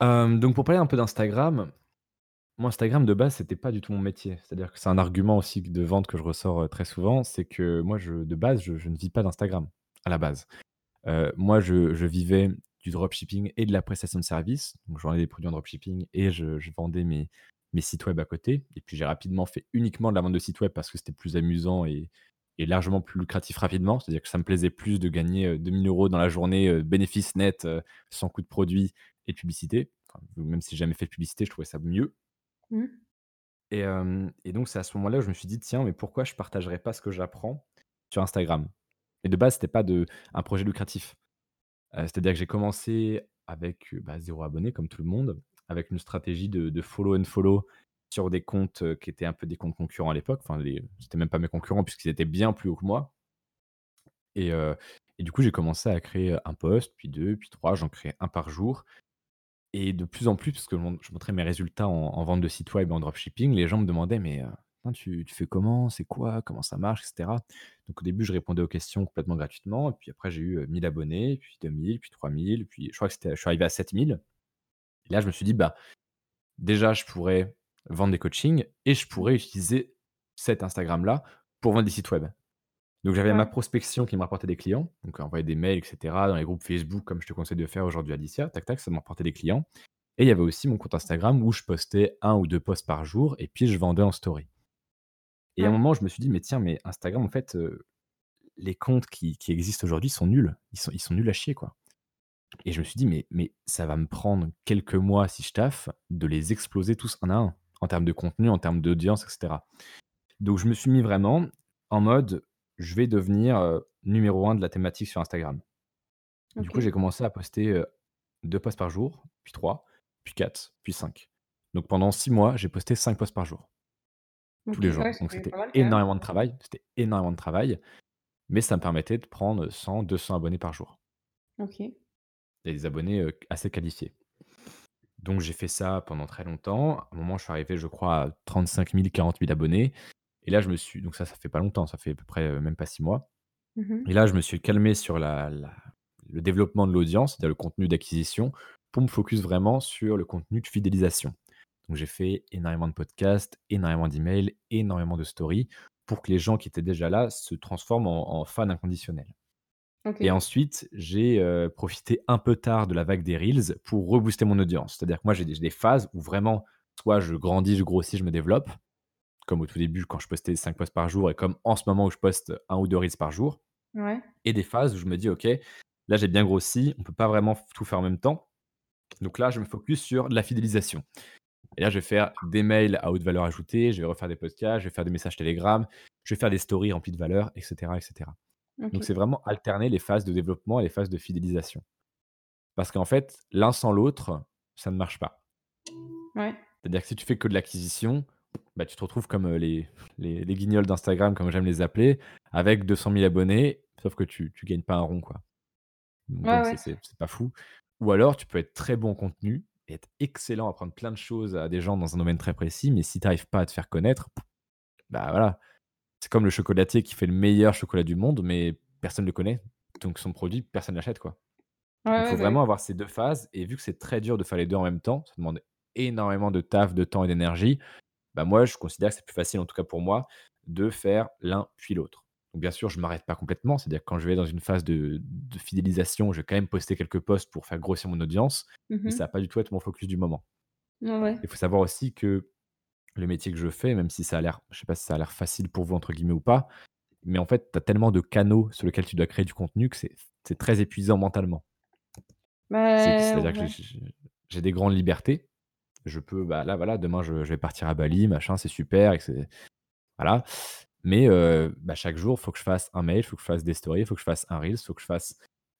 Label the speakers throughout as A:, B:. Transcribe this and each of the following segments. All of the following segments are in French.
A: Donc pour parler un peu d'Instagram, moi Instagram de base, c'était pas du tout mon métier. C'est-à-dire que c'est un argument aussi de vente que je ressors, très souvent, c'est que moi je de base, je ne vis pas d'Instagram, à la base. Moi je vivais du dropshipping et de la prestation de service. Donc je vendais des produits en dropshipping et je vendais mes sites web à côté et puis j'ai rapidement fait uniquement de la vente de sites web parce que c'était plus amusant et largement plus lucratif rapidement. C'est-à-dire que ça me plaisait plus de gagner, heu, 2 000 € dans la journée, bénéfice net, sans coût de produit et de publicité. Enfin, même si j'ai jamais fait de publicité, je trouvais ça mieux
B: Mmh.
A: et et donc c'est à ce moment-là où je me suis dit: «Tiens, mais pourquoi je partagerais pas ce que j'apprends sur Instagram?» et de base, c'était pas de un projet lucratif. Heu, c'est-à-dire que j'ai commencé avec, heu, bah, 0 abonné comme tout le monde, avec une stratégie de de follow and follow sur des comptes, heu, qui étaient un peu des comptes concurrents à l'époque. Enfin c'était même pas mes concurrents puisqu'ils étaient bien plus hauts que moi et et du coup, j'ai commencé à créer, 1 post, puis 2, puis 3, j'en créais un par jour et de plus en plus, parce que je montrais mes résultats en en vente de site web et en dropshipping, les gens me demandaient: «Mais, attends, tu fais comment? C'est quoi? Comment ça marche?» et cetera. Donc au début, je répondais aux questions complètement gratuitement et puis après j'ai eu, heu, 1 000 abonnés, puis 2 000, puis 3 000, puis je crois que je suis arrivé à 7 000 et là, je me suis dit: «Bah, déjà, je pourrais vendre des coachings et je pourrais utiliser cet Instagram-là pour vendre des sites web». Donc j'avais ma prospection qui me rapportait des clients, donc envoyer des mails et cetera, dans les groupes Facebook comme je te conseille de faire aujourd'hui Alicia, tac tac, ça me rapportait des clients. Et il y avait aussi mon compte Instagram où je postais un ou 2 posts par jour et puis je vendais en story. Et à un moment je me suis dit: «Mais tiens, mais Instagram en fait, heu, les comptes qui qui existent aujourd'hui sont nuls, ils sont ils sont nuls à chier quoi» et je me suis dit: «Mais mais ça va me prendre quelques mois si je taffe, de les exploser tous un à un, en termes de contenu, en termes d'audience et cetera». Donc je me suis mis vraiment en mode: «Je vais devenir, numéro un de la thématique sur Instagram». Du coup, j'ai commencé à poster, heu, 2 posts par jour, puis 3, puis 4, puis 5. Donc pendant 6 mois, j'ai posté 5 posts par jour, tous les jours. Donc c'était énormément de travail, c'était énormément de travail, mais ça me permettait de prendre 100-200 abonnés par jour
B: OK.
A: et des abonnés, assez qualifiés. Donc j'ai fait ça pendant très longtemps. À un moment, je suis arrivé, je crois, à 35 000-40 000 abonnés et là, je me suis donc ça, ça fait pas longtemps, ça fait à peu près, heu, même pas 6 mois
B: Mmh mh.
A: et là, je me suis calmé sur la la le développement de l'audience, c'est-à-dire le contenu d'acquisition, pour me focus vraiment sur le contenu de fidélisation. Donc j'ai fait énormément de podcasts, énormément d'emails, énormément de stories pour que les gens qui étaient déjà là se transforment en en fans inconditionnels. Et ensuite, j'ai, heu, profité un peu tard de la vague des reels pour rebooster mon audience. C'est-à-dire que moi, j'ai des j'ai des phases où vraiment, soit je grandis, je grossis, je me développe, comme au tout début quand je postais 5 posts par jour et comme en ce moment où je poste un ou 2 reels par jour
B: Ouais.
A: et des phases où je me dis: «OK, là j'ai bien grossi, on peut pas vraiment tout faire en même temps». Donc là, je me focus sur la fidélisation et là, je vais faire des mails à haute valeur ajoutée, je vais refaire des podcasts, je vais faire des messages Telegram, je vais faire des stories remplies de valeur et cetera et cetera. Donc c'est vraiment alterner les phases de développement et les phases de fidélisation. Parce qu'en fait, l'un sans l'autre, ça ne marche pas.
B: Ouais.
A: C'est-à-dire que si tu fais que de l'acquisition, bah, tu te retrouves comme, heu, les les les guignols d'Instagram, comme j'aime les appeler, avec 200 000 abonnés, sauf que tu tu gagnes pas un rond, quoi. Donc
B: Ouais, ouais.
A: c'est pas fou. Ou alors tu peux être très bon en contenu et être excellent, apprendre plein de choses à des gens dans un domaine très précis, mais si tu arrives pas à te faire connaître, bah, voilà, c'est comme le chocolatier qui fait le meilleur chocolat du monde, mais personne le connaît, donc son produit, personne l'achète, quoi. Il
B: ouais,
A: faut
B: bah,
A: vraiment avoir ces 2 phases et vu que c'est très dur de faire les 2 en même temps, ça demande énormément de taf, de temps et d'énergie, bah, moi, je considère que c'est plus facile, en tout cas pour moi, de faire l'un puis l'autre. Donc bien sûr, je m'arrête pas complètement, c'est-à-dire que quand je vais dans une phase de de fidélisation, je vais quand même poster quelques posts pour faire grossir mon audience,
B: Mmh
A: mais ça va pas du tout être mon focus du moment.
B: Ouais.
A: Il faut savoir aussi que le métier que je fais, même si ça a l'air je sais pas si ça a l'air «facile» pour vous entre guillemets ou pas, mais en fait, tu as tellement de canaux sur lesquels tu dois créer du contenu que c'est très épuisant mentalement.
B: Bah,
A: c'est-à-dire que
B: ouais.
A: j'ai des grandes libertés. Je peux, bah, là, voilà, demain je vais partir à Bali, machin, c'est super et voilà. Mais heu, bah, chaque jour, il faut que je fasse un mail, il faut que je fasse des stories, il faut que je fasse un reels, il faut que je fasse,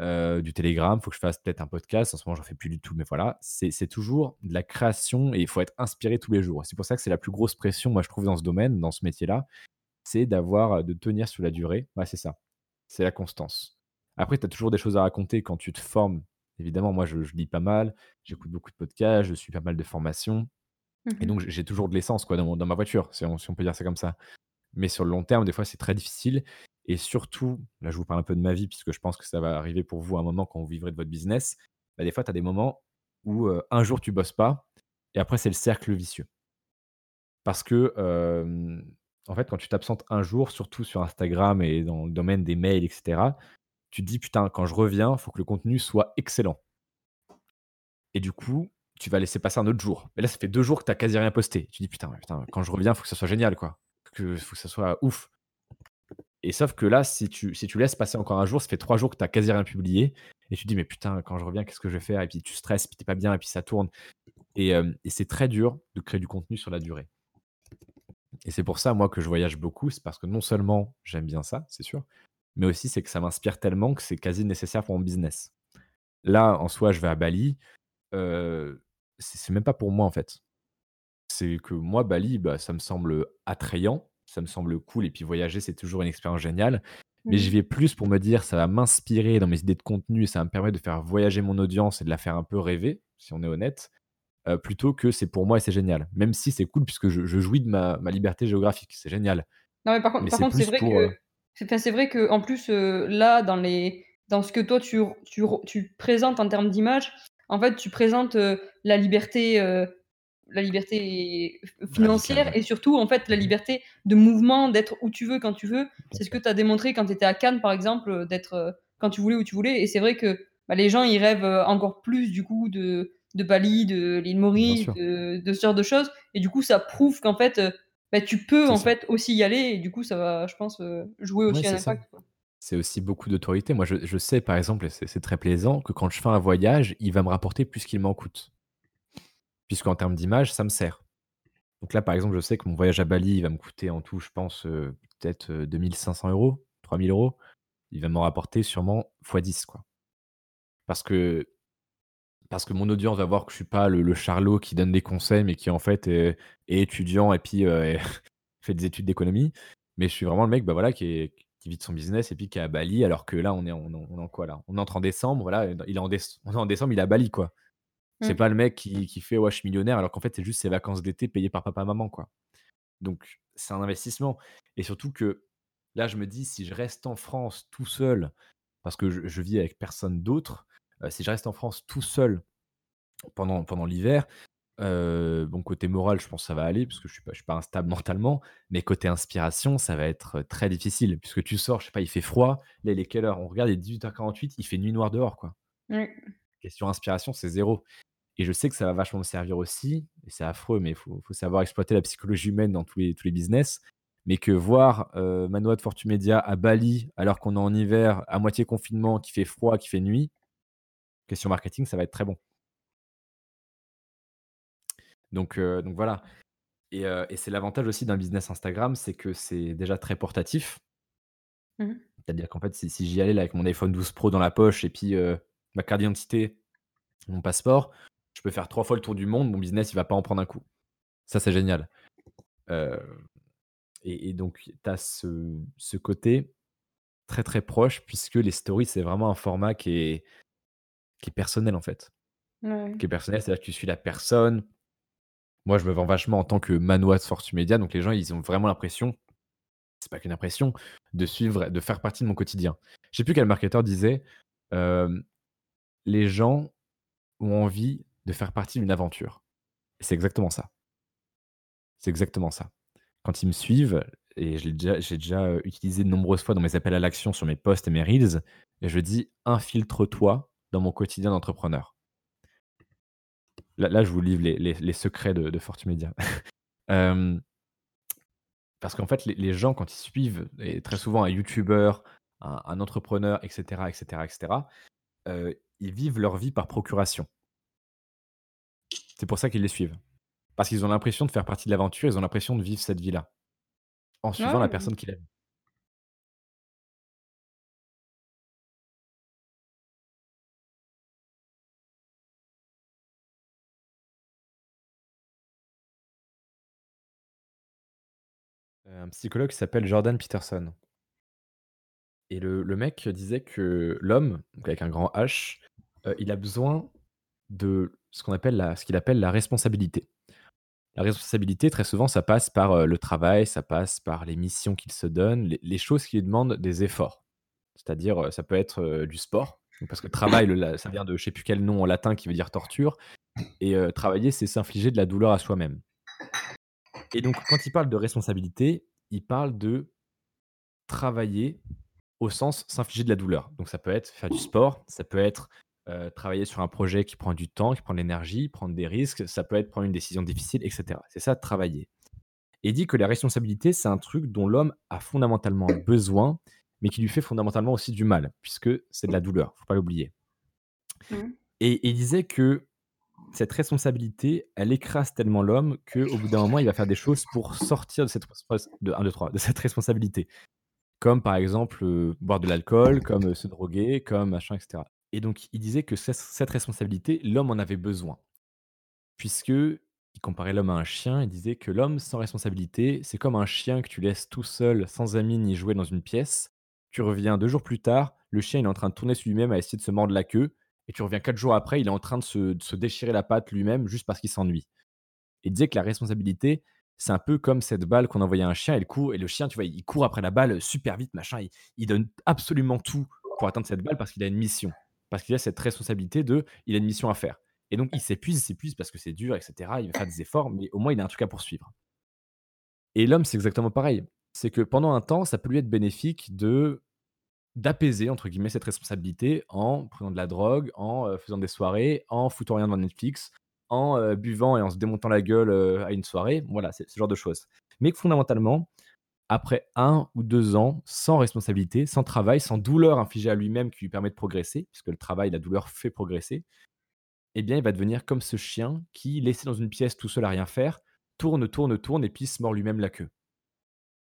A: heu, du Telegram, il faut que je fasse peut-être un podcast. En ce moment, j'en fais plus du tout, mais voilà, c'est c'est toujours de la création et il faut être inspiré tous les jours. C'est pour ça que c'est la plus grosse pression, moi, je trouve, dans ce domaine, dans ce métier-là, c'est d'avoir, de tenir sur la durée. Ouais, c'est ça, c'est la constance. Après, tu as toujours des choses à raconter quand tu te formes. Évidemment, moi, je je lis pas mal, j'écoute beaucoup de podcasts, je suis pas mal de formations
B: Mmh
A: et
B: mh.
A: donc j'ai toujours de l'essence, quoi, dans mon dans ma voiture, si on si on peut dire ça comme ça. Mais sur le long terme, des fois, c'est très difficile et surtout, là, je vous parle un peu de ma vie puisque je pense que ça va arriver pour vous à un moment quand vous vivrez de votre business. Bah, des fois, tu as des moments, où, un jour tu bosses pas et après c'est le cercle vicieux. Parce que, en fait, quand tu t'absentes un jour, surtout sur Instagram et dans le domaine des mails et cetera, tu te dis: «Putain, quand je reviens, faut que le contenu soit excellent» et du coup, tu vas laisser passer un autre jour. Et là, ça fait 2 jours que tu as quasi rien posté. Tu dis: «Putain, putain, quand je reviens, faut que ça soit génial, quoi, que faut que ça soit ouf» et sauf que là, si tu laisses passer encore un jour, ça fait 3 jours que tu as quasi rien publié et tu te dis: «Mais putain, quand je reviens, qu'est-ce que je vais faire?» et puis tu stresses, puis tu es pas bien et puis ça tourne et et c'est très dur de créer du contenu sur la durée. Et c'est pour ça, moi, que je voyage beaucoup. C'est parce que non seulement j'aime bien ça, c'est sûr, mais aussi c'est que ça m'inspire tellement que c'est quasi nécessaire pour mon business. Là, en soi, je vais à Bali, heu, c'est même pas pour moi, en fait. C'est que moi, Bali, bah, ça me semble attrayant, ça me semble cool et puis voyager, c'est toujours une expérience géniale. Mais j'y
B: Mmh.
A: vais plus pour me dire: «Ça va m'inspirer dans mes idées de contenu et ça va me permettre de faire voyager mon audience et de la faire un peu rêver», si on est honnête, heu, plutôt que c'est pour moi et c'est génial. Même si c'est cool puisque je je jouis de ma ma liberté géographique, c'est génial.
B: Non, mais par contre
A: c'est
B: vrai
A: pour,
B: que c'est enfin, c'est vrai qu'en plus, heu, là, dans les dans ce que toi tu tu tu présentes en termes d'image, en fait, tu présentes, heu, la liberté, heu, la liberté
A: radical,
B: financière et surtout, en fait, la
A: Mmh mh.
B: liberté de mouvement, d'être où tu veux, quand tu veux. C'est ce que tu as démontré quand tu étais à Cannes, par exemple, d'être, quand tu voulais, où tu voulais. Et c'est vrai que, bah, les gens, ils rêvent, encore plus, du coup, de de Bali, de l'île Maurice, de de ce genre de choses. Et du coup, ça prouve qu'en fait, bah, tu peux, en
A: ça.
B: fait, aussi y aller et du coup, ça va, je pense, heu, jouer
A: Ouais,
B: aussi un
A: c'est ça.
B: impact.
A: C'est aussi beaucoup d'autorité. Moi, je je sais, par exemple et c'est très plaisant que quand je fais un voyage, il va me rapporter plus qu'il m'en coûte. Puisqu'en termes d'image, ça me sert. Donc là, par exemple, je sais que mon voyage à Bali, il va me coûter en tout, je pense, heu, peut-être, heu, 2 500 €, 3 000 €. Il va m'en rapporter sûrement fois 10, quoi. Parce que parce que mon audience va voir que je suis pas le le charlot qui donne des conseils, mais qui en fait est est étudiant et puis, et fait des études d'économie. Mais je suis vraiment le mec, bah, voilà, qui est qui vit de son business et puis qui est à Bali alors que là, on est en on est quoi là? On entre en décembre, voilà, il est en on est en décembre, il est à Bali, quoi. C'est
B: Mmh.
A: pas le mec qui qui fait: «Ouais, je suis millionnaire», alors qu'en fait, c'est juste ses vacances d'été payées par papa, maman, quoi. Donc c'est un investissement et surtout que là, je me dis: «Si je reste en France tout seul», parce que je je vis avec personne d'autre, si je reste en France tout seul pendant pendant l'hiver, heu, bon côté moral, je pense que ça va aller parce que je suis pas je suis pas instable mentalement, mais côté inspiration, ça va être, très difficile puisque tu sors, je sais pas, il fait froid, là, il est quelle heure? On regarde, il est 18:48, il fait nuit noire dehors, quoi.
B: Oui.
A: Question inspiration, c'est zéro. Et je sais que ça va vachement me servir aussi, et c'est affreux, mais il faut faut savoir exploiter la psychologie humaine dans tous les tous les business. Mais que voir, Manoa de Fortumedia à Bali, alors qu'on est en hiver, à moitié confinement, qu'il fait froid, qu'il fait nuit, question marketing, ça va être très bon. Donc heu, donc voilà et heu et c'est l'avantage aussi d'un business Instagram, c'est que c'est déjà très portatif.
B: Mmh mh.
A: C'est-à-dire qu'en fait, si si j'y allais là avec mon iPhone 12 Pro dans la poche et puis, heu, ma carte d'identité, mon passeport, je peux faire 3 fois le tour du monde, mon business, il va pas en prendre un coup. Ça, c'est génial. Et et donc tu as ce ce côté très, très proche puisque les stories, c'est vraiment un format qui est qui est personnel, en fait.
B: Ouais.
A: Qui est personnel, c'est-à-dire que tu suis la personne. Moi, je me vends vachement en tant que Manoa de Fortu Media, donc les gens, ils ont vraiment l'impression, c'est pas qu'une impression, de suivre de faire partie de mon quotidien. Je sais plus quel marketeur disait, «Les gens ont envie de faire partie d'une aventure» c'est exactement ça. C'est exactement ça. Quand ils me suivent et je l'ai déjà j'ai déjà, heu, utilisé de nombreuses fois dans mes appels à l'action sur mes posts et mes reels et je dis: «Infiltre-toi dans mon quotidien d'entrepreneur». Là là, je vous livre les les les secrets de de Fortumedia. Parce qu'en fait, les les gens quand ils suivent et très souvent un youtubeur, un un entrepreneur et cetera et cetera et cetera, heu, ils vivent leur vie par procuration. C'est pour ça qu'ils les suivent. Parce qu'ils ont l'impression de faire partie de l'aventure, ils ont l'impression de vivre cette vie-là, en suivant la
B: Ouais.
A: personne qu'ils aiment. Heu, un psychologue qui s'appelle Jordan Peterson. Et le mec disait que l'homme, avec un grand H, heu, il a besoin de ce qu'on appelle ce qu'il appelle la responsabilité. La responsabilité, très souvent, ça passe par, heu, le travail, ça passe par les missions qu'il se donne, les choses qui lui demandent des efforts. C'est-à-dire, heu, ça peut être, du sport. Parce que travail, ça vient de je sais plus quel nom en latin qui veut dire torture et travailler, c'est s'infliger de la douleur à soi-même. Et donc quand il parle de responsabilité, il parle de travailler au sens s'infliger de la douleur. Donc ça peut être faire du sport, ça peut être, travailler sur un projet qui prend du temps, qui prend de l'énergie, prendre des risques, ça peut être prendre une décision difficile et cetera. C'est ça travailler. Et il dit que la responsabilité, c'est un truc dont l'homme a fondamentalement besoin, mais qui lui fait fondamentalement aussi du mal, puisque c'est de la douleur, faut pas l'oublier.
B: Mmh.
A: Et il disait que cette responsabilité, elle écrase tellement l'homme qu'au bout d'un moment, il va faire des choses pour sortir de cette respons de 1, 2, 3, de cette responsabilité. Comme par exemple, heu, boire de l'alcool, comme, heu, se droguer, comme machin et cetera. Et donc il disait que cette responsabilité, l'homme en avait besoin. Puisque il comparait l'homme à un chien, il disait que l'homme sans responsabilité, c'est comme un chien que tu laisses tout seul, sans amis ni jouet dans une pièce. Tu reviens 2 jours plus tard, le chien est en train de tourner sur lui-même à essayer de se mordre la queue et tu reviens 4 jours après, il est en train de se déchirer la patte lui-même juste parce qu'il s'ennuie. Il disait que la responsabilité, c'est un peu comme cette balle qu'on envoyait à un chien et court et le chien, tu vois, il court après la balle, super vite, machin, il il donne absolument tout pour atteindre cette balle parce qu'il a une mission. Parce qu'il a cette responsabilité de il a une mission à faire. Et donc il s'épuise, il s'épuise parce que c'est dur et cetera, il va faire des efforts, mais au moins il a un truc à poursuivre. Et l'homme, c'est exactement pareil. C'est que pendant un temps, ça peut lui être bénéfique de d'apaiser entre guillemets cette responsabilité en prenant de la drogue, en, faisant des soirées, en foutant rien devant Netflix, en, buvant et en se démontant la gueule, à une soirée. Voilà, c'est ce genre de choses. Mais que fondamentalement, après 1 ou 2 ans sans responsabilité, sans travail, sans douleur infligée à lui-même qui lui permet de progresser, puisque le travail, la douleur fait progresser, eh bien, il va devenir comme ce chien qui, laissé dans une pièce tout seul à rien faire, tourne, tourne, tourne et puis se mord lui-même la queue.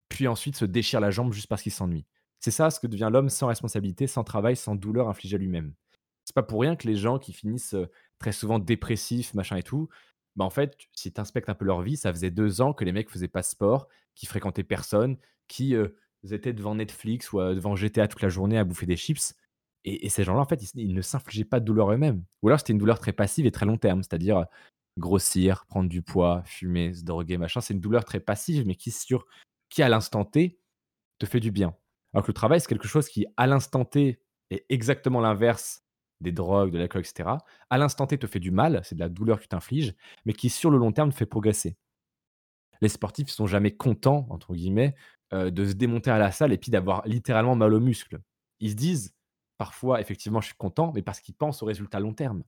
A: Puis ensuite se déchire la jambe juste parce qu'il s'ennuie. C'est ça ce que devient l'homme sans responsabilité, sans travail, sans douleur infligée à lui-même. C'est pas pour rien que les gens qui finissent, très souvent dépressifs, machin et tout, bah, en fait, si tu inspectes un peu leur vie, ça faisait 2 ans que les mecs faisaient pas sport, qu'ils fréquentaient personne, qui, étaient devant Netflix ou, devant GTA toute la journée à bouffer des chips et ces gens-là, en fait, ils ne s'infligeaient pas de douleur eux-mêmes. Ou alors c'était une douleur très passive et très long terme, c'est-à-dire, grossir, prendre du poids, fumer, se droguer, machin. C'est une douleur très passive, mais qui sur qui à l'instant T, te fait du bien. Alors que le travail, c'est quelque chose qui, à l'instant T, est exactement l'inverse des drogues, de l'alcool et cetera. À l'instant T, te fait du mal, c'est de la douleur que tu t'infliges, mais qui sur le long terme te fait progresser. Les sportifs, sont jamais «contents» entre guillemets, heu, de se démonter à la salle et puis d'avoir littéralement mal aux muscles. Ils se disent parfois effectivement: «Je suis content», mais parce qu'ils pensent au résultat long terme.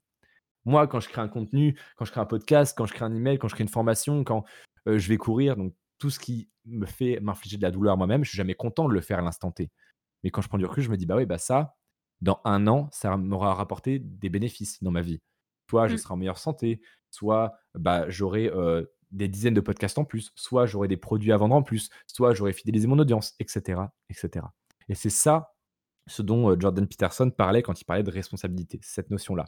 A: Moi, quand je crée un contenu, quand je crée un podcast, quand je crée un email, quand je crée une formation, quand, heu, je vais courir, donc tout ce qui me fait m'infliger de la douleur moi-même, je suis jamais content de le faire à l'instant T. Mais quand je prends du recul, je me dis: «Bah oui, bah ça, dans 1 an, ça m'aura rapporté des bénéfices dans ma vie». Soit je
B: Mmh.
A: serai en meilleure santé, soit, bah, j'aurai, des dizaines de podcasts en plus, soit j'aurai des produits à vendre en plus, soit j'aurai fidélisé mon audience et cetera et c'est ça, ce dont, Jordan Peterson parlait quand il parlait de responsabilité, cette notion-là.